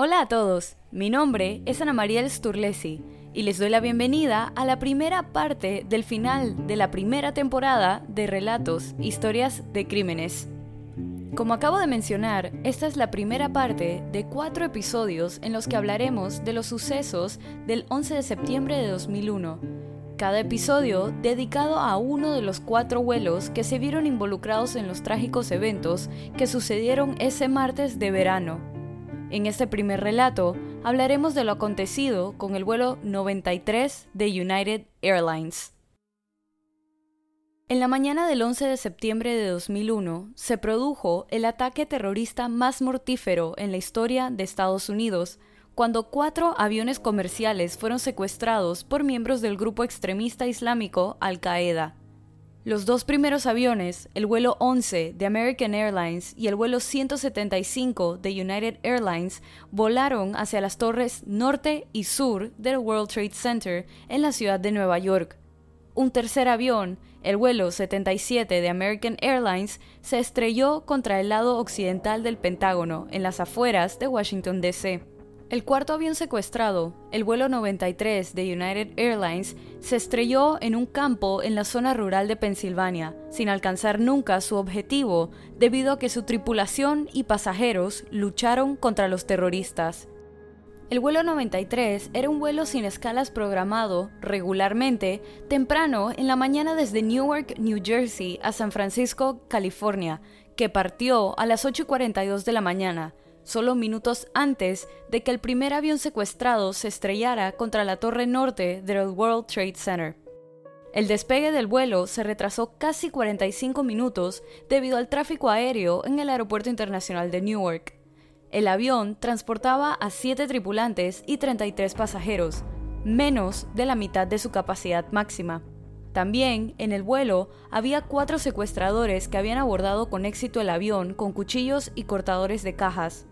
Hola a todos, mi nombre es Ana María Sturlesi y les doy la bienvenida a la primera parte del final de la primera temporada de Relatos, Historias de Crímenes. Como acabo de mencionar, esta es la primera parte de cuatro episodios en los que hablaremos de los sucesos del 11 de septiembre de 2001. Cada episodio dedicado a uno de los cuatro vuelos que se vieron involucrados en los trágicos eventos que sucedieron ese martes de verano. En este primer relato hablaremos de lo acontecido con el vuelo 93 de United Airlines. En la mañana del 11 de septiembre de 2001 se produjo el ataque terrorista más mortífero en la historia de Estados Unidos, cuando cuatro aviones comerciales fueron secuestrados por miembros del grupo extremista islámico Al-Qaeda. Los dos primeros aviones, el vuelo 11 de American Airlines y el vuelo 175 de United Airlines, volaron hacia las torres norte y sur del World Trade Center en la ciudad de Nueva York. Un tercer avión, el vuelo 77 de American Airlines se estrelló contra el lado occidental del Pentágono, en las afueras de Washington, D.C. El cuarto avión secuestrado, el vuelo 93 de United Airlines, se estrelló en un campo en la zona rural de Pensilvania, sin alcanzar nunca su objetivo debido a que su tripulación y pasajeros lucharon contra los terroristas. El vuelo 93 era un vuelo sin escalas programado regularmente temprano en la mañana desde Newark, New Jersey a San Francisco, California, que partió a las 8.42 de la mañana, solo minutos antes de que el primer avión secuestrado se estrellara contra la torre norte del World Trade Center. El despegue del vuelo se retrasó casi 45 minutos debido al tráfico aéreo en el Aeropuerto Internacional de Newark. El avión transportaba a 7 tripulantes y 33 pasajeros, menos de la mitad de su capacidad máxima. También en el vuelo había cuatro secuestradores que habían abordado con éxito el avión con cuchillos y cortadores de cajas.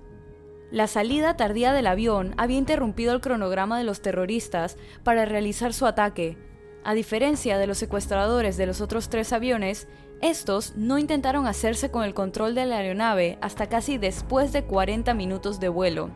La salida tardía del avión había interrumpido el cronograma de los terroristas para realizar su ataque. A diferencia de los secuestradores de los otros tres aviones, estos no intentaron hacerse con el control de la aeronave hasta casi después de 40 minutos de vuelo.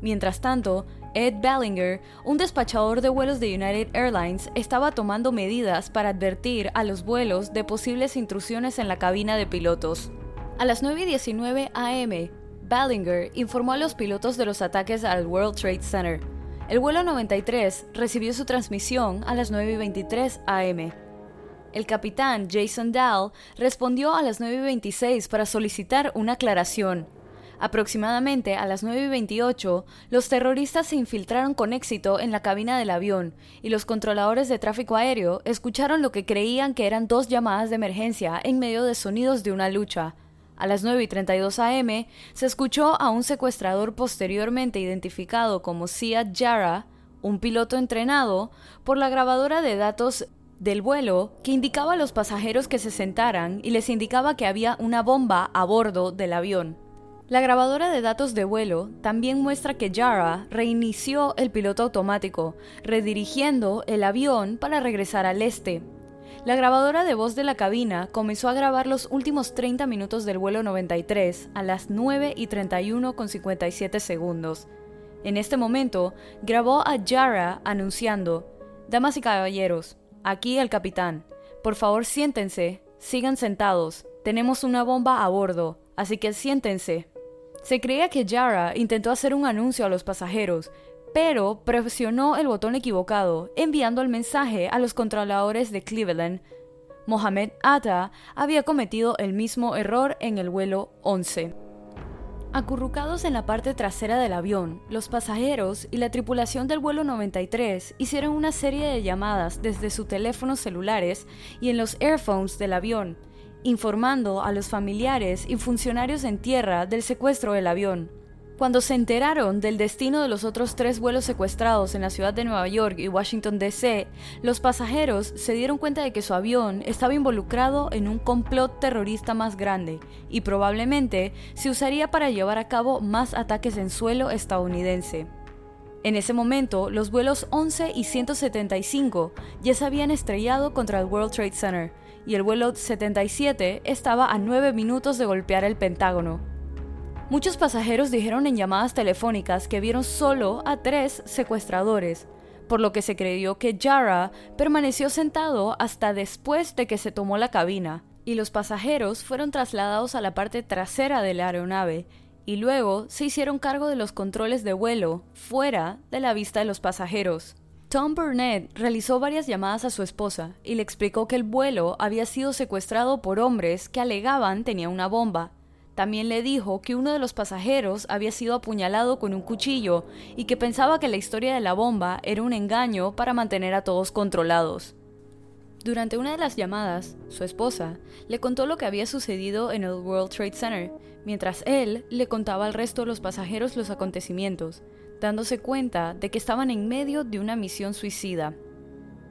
Mientras tanto, Ed Ballinger, un despachador de vuelos de United Airlines, estaba tomando medidas para advertir a los vuelos de posibles intrusiones en la cabina de pilotos. A las 9.19 am, Ballinger informó a los pilotos de los ataques al World Trade Center. El vuelo 93 recibió su transmisión a las 9.23 am. El capitán Jason Dahl respondió a las 9.26 para solicitar una aclaración. Aproximadamente a las 9.28, los terroristas se infiltraron con éxito en la cabina del avión y los controladores de tráfico aéreo escucharon lo que creían que eran dos llamadas de emergencia en medio de sonidos de una lucha. A las 9.32 am se escuchó a un secuestrador posteriormente identificado como Siad Jara, un piloto entrenado, por la grabadora de datos del vuelo que indicaba a los pasajeros que se sentaran y les indicaba que había una bomba a bordo del avión. La grabadora de datos de vuelo también muestra que Jara reinició el piloto automático, redirigiendo el avión para regresar al este. La grabadora de voz de la cabina comenzó a grabar los últimos 30 minutos del vuelo 93 a las 9 y 31 con 57 segundos. En este momento, grabó a Jara anunciando, Damas y caballeros, Aquí el capitán. Por favor, siéntense. Sigan sentados. Tenemos una bomba a bordo, así que siéntense. Se creía que Yara intentó hacer un anuncio a los pasajeros, pero presionó el botón equivocado, enviando el mensaje a los controladores de Cleveland. Mohamed Atta había cometido el mismo error en el vuelo 11. Acurrucados en la parte trasera del avión, los pasajeros y la tripulación del vuelo 93 hicieron una serie de llamadas desde sus teléfonos celulares y en los airphones del avión, informando a los familiares y funcionarios en tierra del secuestro del avión. Cuando se enteraron del destino de los otros tres vuelos secuestrados en la ciudad de Nueva York y Washington, D.C., los pasajeros se dieron cuenta de que su avión estaba involucrado en un complot terrorista más grande y probablemente se usaría para llevar a cabo más ataques en suelo estadounidense. En ese momento, los vuelos 11 y 175 ya se habían estrellado contra el World Trade Center y el vuelo 77 estaba a 9 minutos de golpear el Pentágono. Muchos pasajeros dijeron en llamadas telefónicas que vieron solo a tres secuestradores, por lo que se creyó que Jara permaneció sentado hasta después de que se tomó la cabina, y los pasajeros fueron trasladados a la parte trasera de la aeronave, y luego se hicieron cargo de los controles de vuelo, fuera de la vista de los pasajeros. Tom Burnett realizó varias llamadas a su esposa y le explicó que el vuelo había sido secuestrado por hombres que alegaban tenía una bomba, también le dijo que uno de los pasajeros había sido apuñalado con un cuchillo y que pensaba que la historia de la bomba era un engaño para mantener a todos controlados. Durante una de las llamadas, su esposa le contó lo que había sucedido en el World Trade Center, mientras él le contaba al resto de los pasajeros los acontecimientos, dándose cuenta de que estaban en medio de una misión suicida.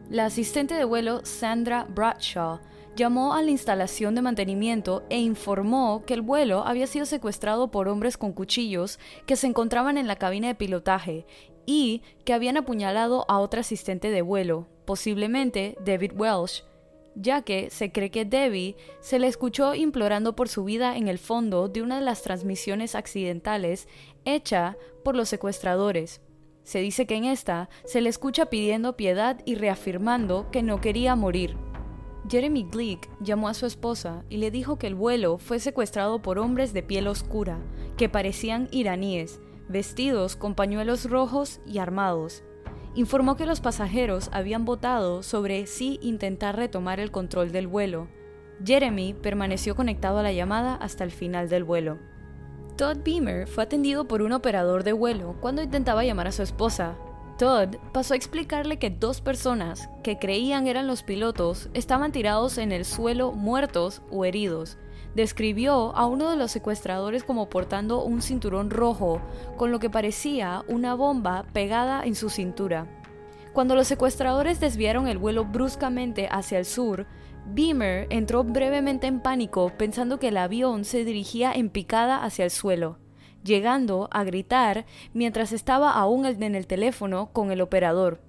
La asistente de vuelo Sandra Bradshaw llamó a la instalación de mantenimiento e informó que el vuelo había sido secuestrado por hombres con cuchillos que se encontraban en la cabina de pilotaje y que habían apuñalado a otra asistente de vuelo, posiblemente David Welsh, ya que se cree que Debbie se le escuchó implorando por su vida en el fondo de una de las transmisiones accidentales hecha por los secuestradores. Se dice que en esta se le escucha pidiendo piedad y reafirmando que no quería morir. Jeremy Glick llamó a su esposa y le dijo que el vuelo fue secuestrado por hombres de piel oscura, que parecían iraníes, vestidos con pañuelos rojos y armados. Informó que los pasajeros habían votado sobre si intentar retomar el control del vuelo. Jeremy permaneció conectado a la llamada hasta el final del vuelo. Todd Beamer fue atendido por un operador de vuelo cuando intentaba llamar a su esposa, Todd pasó a explicarle que dos personas que creían eran los pilotos estaban tirados en el suelo muertos o heridos. Describió a uno de los secuestradores como portando un cinturón rojo, con lo que parecía una bomba pegada en su cintura. Cuando los secuestradores desviaron el vuelo bruscamente hacia el sur, Beamer entró brevemente en pánico pensando que el avión se dirigía en picada hacia el suelo llegando a gritar mientras estaba aún en el teléfono con el operador.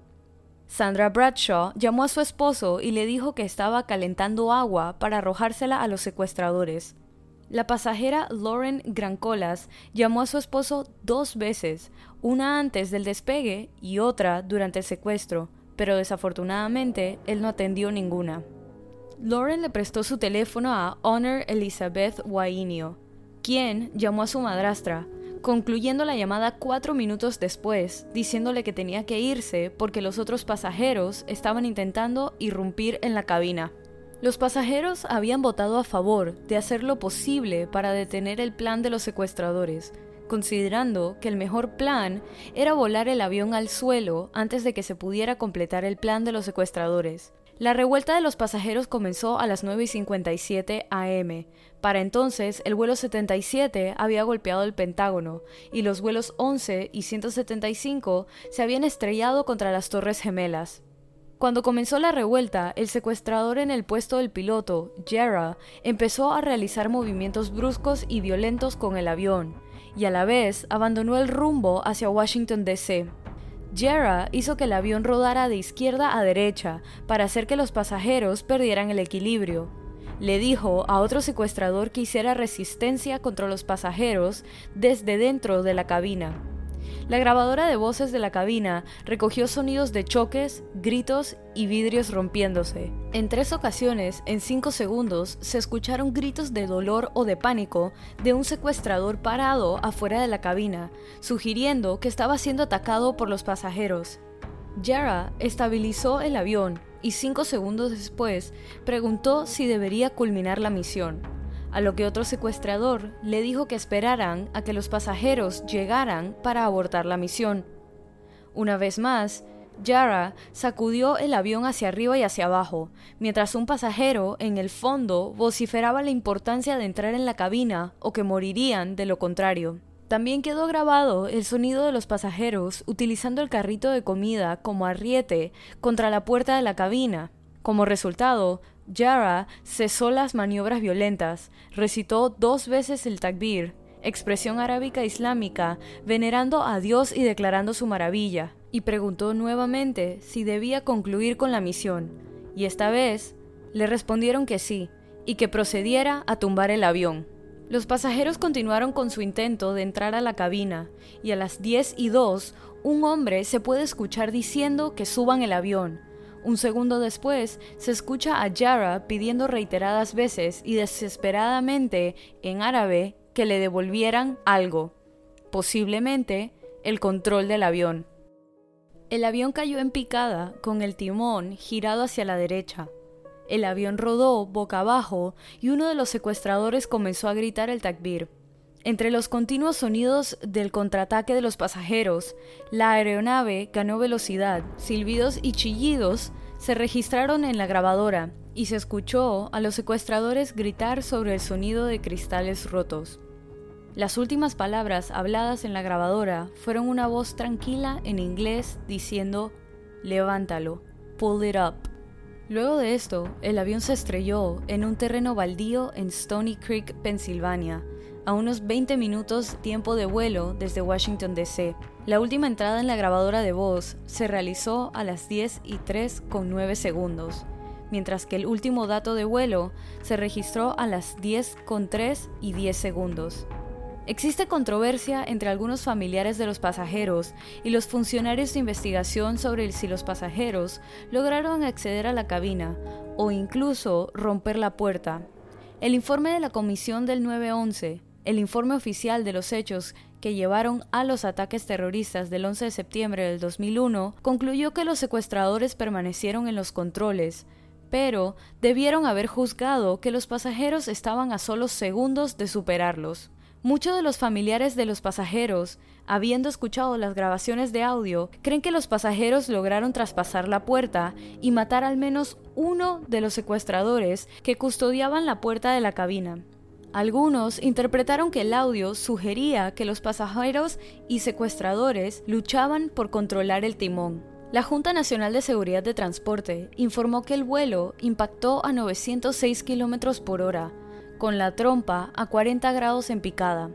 Sandra Bradshaw llamó a su esposo y le dijo que estaba calentando agua para arrojársela a los secuestradores. La pasajera Lauren Grancolas llamó a su esposo dos veces, una antes del despegue y otra durante el secuestro, pero desafortunadamente él no atendió ninguna. Lauren le prestó su teléfono a Honor Elizabeth Wainio, quien llamó a su madrastra, concluyendo la llamada cuatro minutos después, diciéndole que tenía que irse porque los otros pasajeros estaban intentando irrumpir en la cabina. Los pasajeros habían votado a favor de hacer lo posible para detener el plan de los secuestradores, considerando que el mejor plan era volar el avión al suelo antes de que se pudiera completar el plan de los secuestradores. La revuelta de los pasajeros comenzó a las 9.57 am. Para entonces, el vuelo 77 había golpeado el Pentágono y los vuelos 11 y 175 se habían estrellado contra las Torres Gemelas. Cuando comenzó la revuelta, el secuestrador en el puesto del piloto, Jera, empezó a realizar movimientos bruscos y violentos con el avión, y a la vez abandonó el rumbo hacia Washington, D.C. Jera hizo que el avión rodara de izquierda a derecha para hacer que los pasajeros perdieran el equilibrio. Le dijo a otro secuestrador que hiciera resistencia contra los pasajeros desde dentro de la cabina. La grabadora de voces de la cabina recogió sonidos de choques, gritos y vidrios rompiéndose. En tres ocasiones, en cinco segundos, se escucharon gritos de dolor o de pánico de un secuestrador parado afuera de la cabina, sugiriendo que estaba siendo atacado por los pasajeros. Jara estabilizó el avión y cinco segundos después preguntó si debería culminar la misión a lo que otro secuestrador le dijo que esperaran a que los pasajeros llegaran para abortar la misión. Una vez más, Yara sacudió el avión hacia arriba y hacia abajo, mientras un pasajero en el fondo vociferaba la importancia de entrar en la cabina o que morirían de lo contrario. También quedó grabado el sonido de los pasajeros utilizando el carrito de comida como arriete contra la puerta de la cabina. Como resultado, Yara cesó las maniobras violentas, recitó dos veces el takbir, expresión arábica islámica, venerando a Dios y declarando su maravilla, y preguntó nuevamente si debía concluir con la misión, y esta vez le respondieron que sí, y que procediera a tumbar el avión. Los pasajeros continuaron con su intento de entrar a la cabina y a las 10 y 2 un hombre se puede escuchar diciendo que suban el avión. Un segundo después se escucha a Yara pidiendo reiteradas veces y desesperadamente en árabe que le devolvieran algo, posiblemente el control del avión. El avión cayó en picada con el timón girado hacia la derecha. El avión rodó boca abajo y uno de los secuestradores comenzó a gritar el takbir. Entre los continuos sonidos del contraataque de los pasajeros, la aeronave ganó velocidad, silbidos y chillidos se registraron en la grabadora y se escuchó a los secuestradores gritar sobre el sonido de cristales rotos. Las últimas palabras habladas en la grabadora fueron una voz tranquila en inglés diciendo, levántalo, pull it up. Luego de esto, el avión se estrelló en un terreno baldío en Stony Creek, Pensilvania, a unos 20 minutos tiempo de vuelo desde Washington, D.C. La última entrada en la grabadora de voz se realizó a las 10 y 3 con 9 segundos, mientras que el último dato de vuelo se registró a las 10 con 3 y 10 segundos. Existe controversia entre algunos familiares de los pasajeros y los funcionarios de investigación sobre si los pasajeros lograron acceder a la cabina o incluso romper la puerta. El informe de la Comisión del 911, el informe oficial de los hechos que llevaron a los ataques terroristas del 11 de septiembre del 2001, concluyó que los secuestradores permanecieron en los controles, pero debieron haber juzgado que los pasajeros estaban a solo segundos de superarlos. Muchos de los familiares de los pasajeros, habiendo escuchado las grabaciones de audio, creen que los pasajeros lograron traspasar la puerta y matar al menos uno de los secuestradores que custodiaban la puerta de la cabina. Algunos interpretaron que el audio sugería que los pasajeros y secuestradores luchaban por controlar el timón. La Junta Nacional de Seguridad de Transporte informó que el vuelo impactó a 906 km por hora, con la trompa a 40 grados en picada.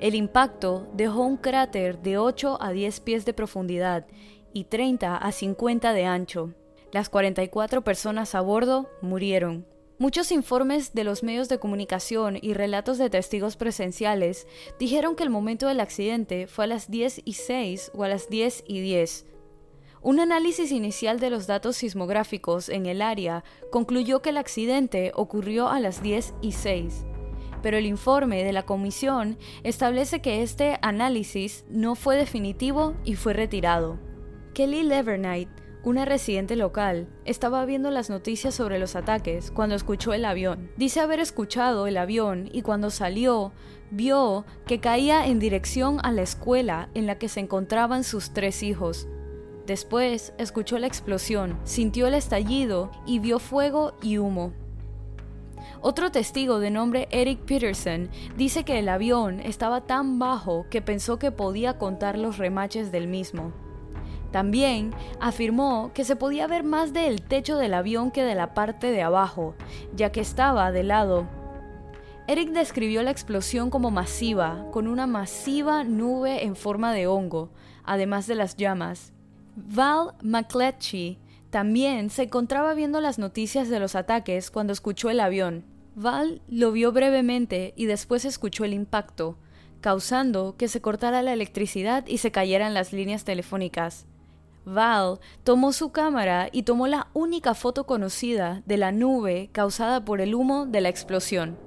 El impacto dejó un cráter de 8 a 10 pies de profundidad y 30 a 50 de ancho. Las 44 personas a bordo murieron. Muchos informes de los medios de comunicación y relatos de testigos presenciales dijeron que el momento del accidente fue a las 10 y 6 o a las 10 y 10, un análisis inicial de los datos sismográficos en el área concluyó que el accidente ocurrió a las 10 y 6, pero el informe de la comisión establece que este análisis no fue definitivo y fue retirado. Kelly Levernight, una residente local, estaba viendo las noticias sobre los ataques cuando escuchó el avión. Dice haber escuchado el avión y cuando salió vio que caía en dirección a la escuela en la que se encontraban sus tres hijos. Después escuchó la explosión, sintió el estallido y vio fuego y humo. Otro testigo de nombre Eric Peterson dice que el avión estaba tan bajo que pensó que podía contar los remaches del mismo. También afirmó que se podía ver más del techo del avión que de la parte de abajo, ya que estaba de lado. Eric describió la explosión como masiva, con una masiva nube en forma de hongo, además de las llamas. Val McCletchy también se encontraba viendo las noticias de los ataques cuando escuchó el avión. Val lo vio brevemente y después escuchó el impacto, causando que se cortara la electricidad y se cayeran las líneas telefónicas. Val tomó su cámara y tomó la única foto conocida de la nube causada por el humo de la explosión.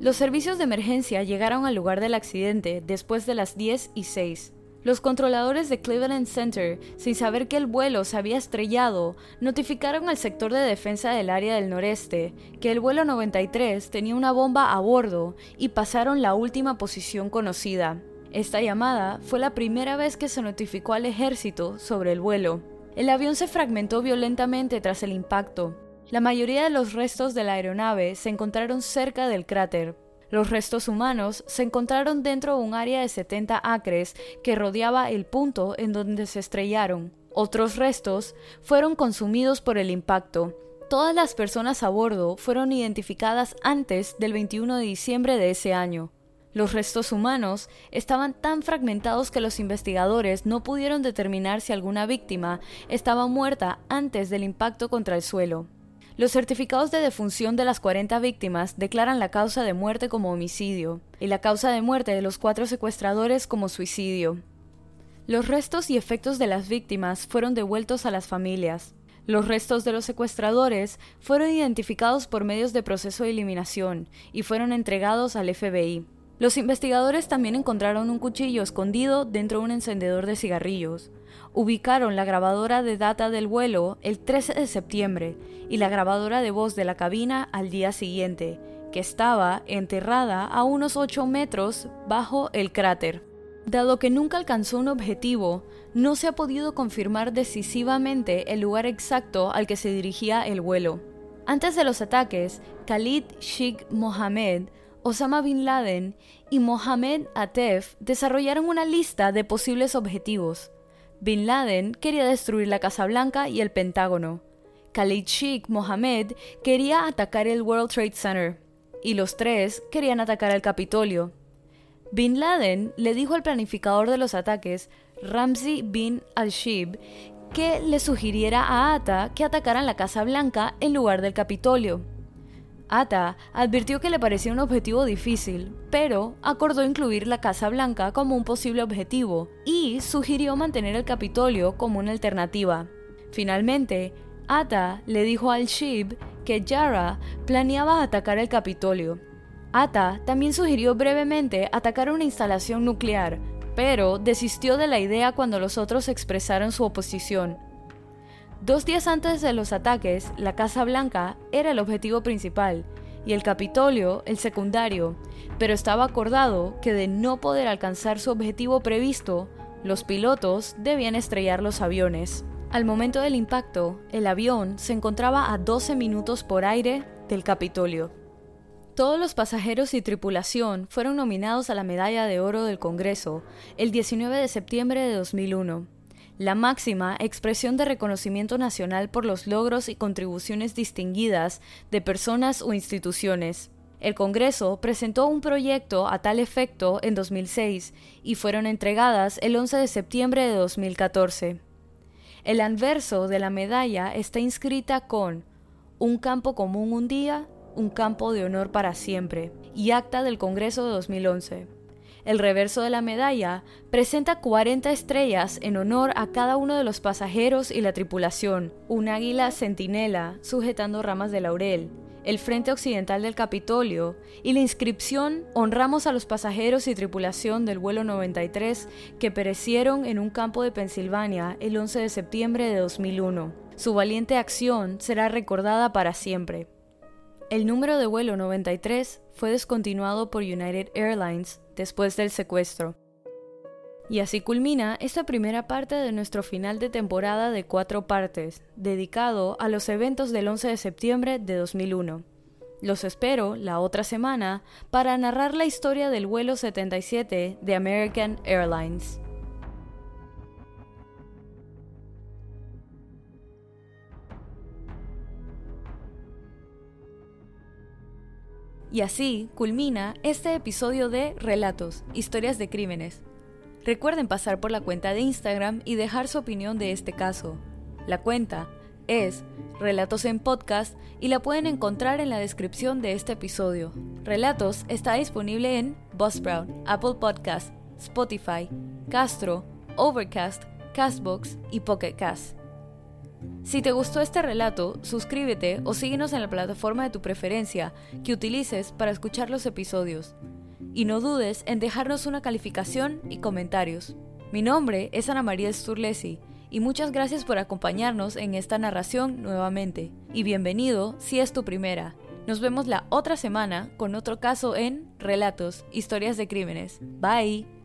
Los servicios de emergencia llegaron al lugar del accidente después de las 10 y 6. Los controladores de Cleveland Center, sin saber que el vuelo se había estrellado, notificaron al sector de defensa del área del noreste que el vuelo 93 tenía una bomba a bordo y pasaron la última posición conocida. Esta llamada fue la primera vez que se notificó al ejército sobre el vuelo. El avión se fragmentó violentamente tras el impacto. La mayoría de los restos de la aeronave se encontraron cerca del cráter, los restos humanos se encontraron dentro de un área de 70 acres que rodeaba el punto en donde se estrellaron. Otros restos fueron consumidos por el impacto. Todas las personas a bordo fueron identificadas antes del 21 de diciembre de ese año. Los restos humanos estaban tan fragmentados que los investigadores no pudieron determinar si alguna víctima estaba muerta antes del impacto contra el suelo. Los certificados de defunción de las 40 víctimas declaran la causa de muerte como homicidio y la causa de muerte de los cuatro secuestradores como suicidio. Los restos y efectos de las víctimas fueron devueltos a las familias. Los restos de los secuestradores fueron identificados por medios de proceso de eliminación y fueron entregados al FBI. Los investigadores también encontraron un cuchillo escondido dentro de un encendedor de cigarrillos. Ubicaron la grabadora de data del vuelo el 13 de septiembre y la grabadora de voz de la cabina al día siguiente, que estaba enterrada a unos 8 metros bajo el cráter. Dado que nunca alcanzó un objetivo, no se ha podido confirmar decisivamente el lugar exacto al que se dirigía el vuelo. Antes de los ataques, Khalid Sheikh Mohammed, Osama Bin Laden y Mohammed Atef desarrollaron una lista de posibles objetivos. Bin Laden quería destruir la Casa Blanca y el Pentágono. Khalid Sheikh Mohammed quería atacar el World Trade Center. Y los tres querían atacar el Capitolio. Bin Laden le dijo al planificador de los ataques, Ramzi bin al-Shib, que le sugiriera a Ata que atacaran la Casa Blanca en lugar del Capitolio. Ata advirtió que le parecía un objetivo difícil, pero acordó incluir la Casa Blanca como un posible objetivo y sugirió mantener el Capitolio como una alternativa. Finalmente, Ata le dijo al Shib que Yara planeaba atacar el Capitolio Ata también sugirió brevemente atacar una instalación nuclear, pero desistió de la idea cuando los otros expresaron su oposición. Dos días antes de los ataques, la Casa Blanca era el objetivo principal y el Capitolio el secundario, pero estaba acordado que de no poder alcanzar su objetivo previsto, los pilotos debían estrellar los aviones. Al momento del impacto, el avión se encontraba a 12 minutos por aire del Capitolio. Todos los pasajeros y tripulación fueron nominados a la Medalla de Oro del Congreso el 19 de septiembre de 2001, la máxima expresión de reconocimiento nacional por los logros y contribuciones distinguidas de personas o instituciones. El Congreso presentó un proyecto a tal efecto en 2006 y fueron entregadas el 11 de septiembre de 2014. El anverso de la medalla está inscrita con un campo común un día un campo de honor para siempre y acta del Congreso de 2011. El reverso de la medalla presenta 40 estrellas en honor a cada uno de los pasajeros y la tripulación, un águila centinela sujetando ramas de laurel, el frente occidental del Capitolio y la inscripción Honramos a los pasajeros y tripulación del vuelo 93 que perecieron en un campo de Pensilvania el 11 de septiembre de 2001. Su valiente acción será recordada para siempre. El número de vuelo 93 fue descontinuado por United Airlines después del secuestro. Y así culmina esta primera parte de nuestro final de temporada de cuatro partes, dedicado a los eventos del 11 de septiembre de 2001. Los espero la otra semana para narrar la historia del vuelo 77 de American Airlines. Y así culmina este episodio de Relatos, Historias de Crímenes. Recuerden pasar por la cuenta de Instagram y dejar su opinión de este caso. La cuenta es Relatos en Podcast y la pueden encontrar en la descripción de este episodio. Relatos está disponible en Buzzsprout, Apple Podcast, Spotify, Castro, Overcast, Castbox y Pocket Cast. Si te gustó este relato, suscríbete o síguenos en la plataforma de tu preferencia que utilices para escuchar los episodios. Y no dudes en dejarnos una calificación y comentarios. Mi nombre es Ana María Sturlesi y muchas gracias por acompañarnos en esta narración nuevamente. Y bienvenido si es tu primera. Nos vemos la otra semana con otro caso en Relatos, Historias de Crímenes. Bye.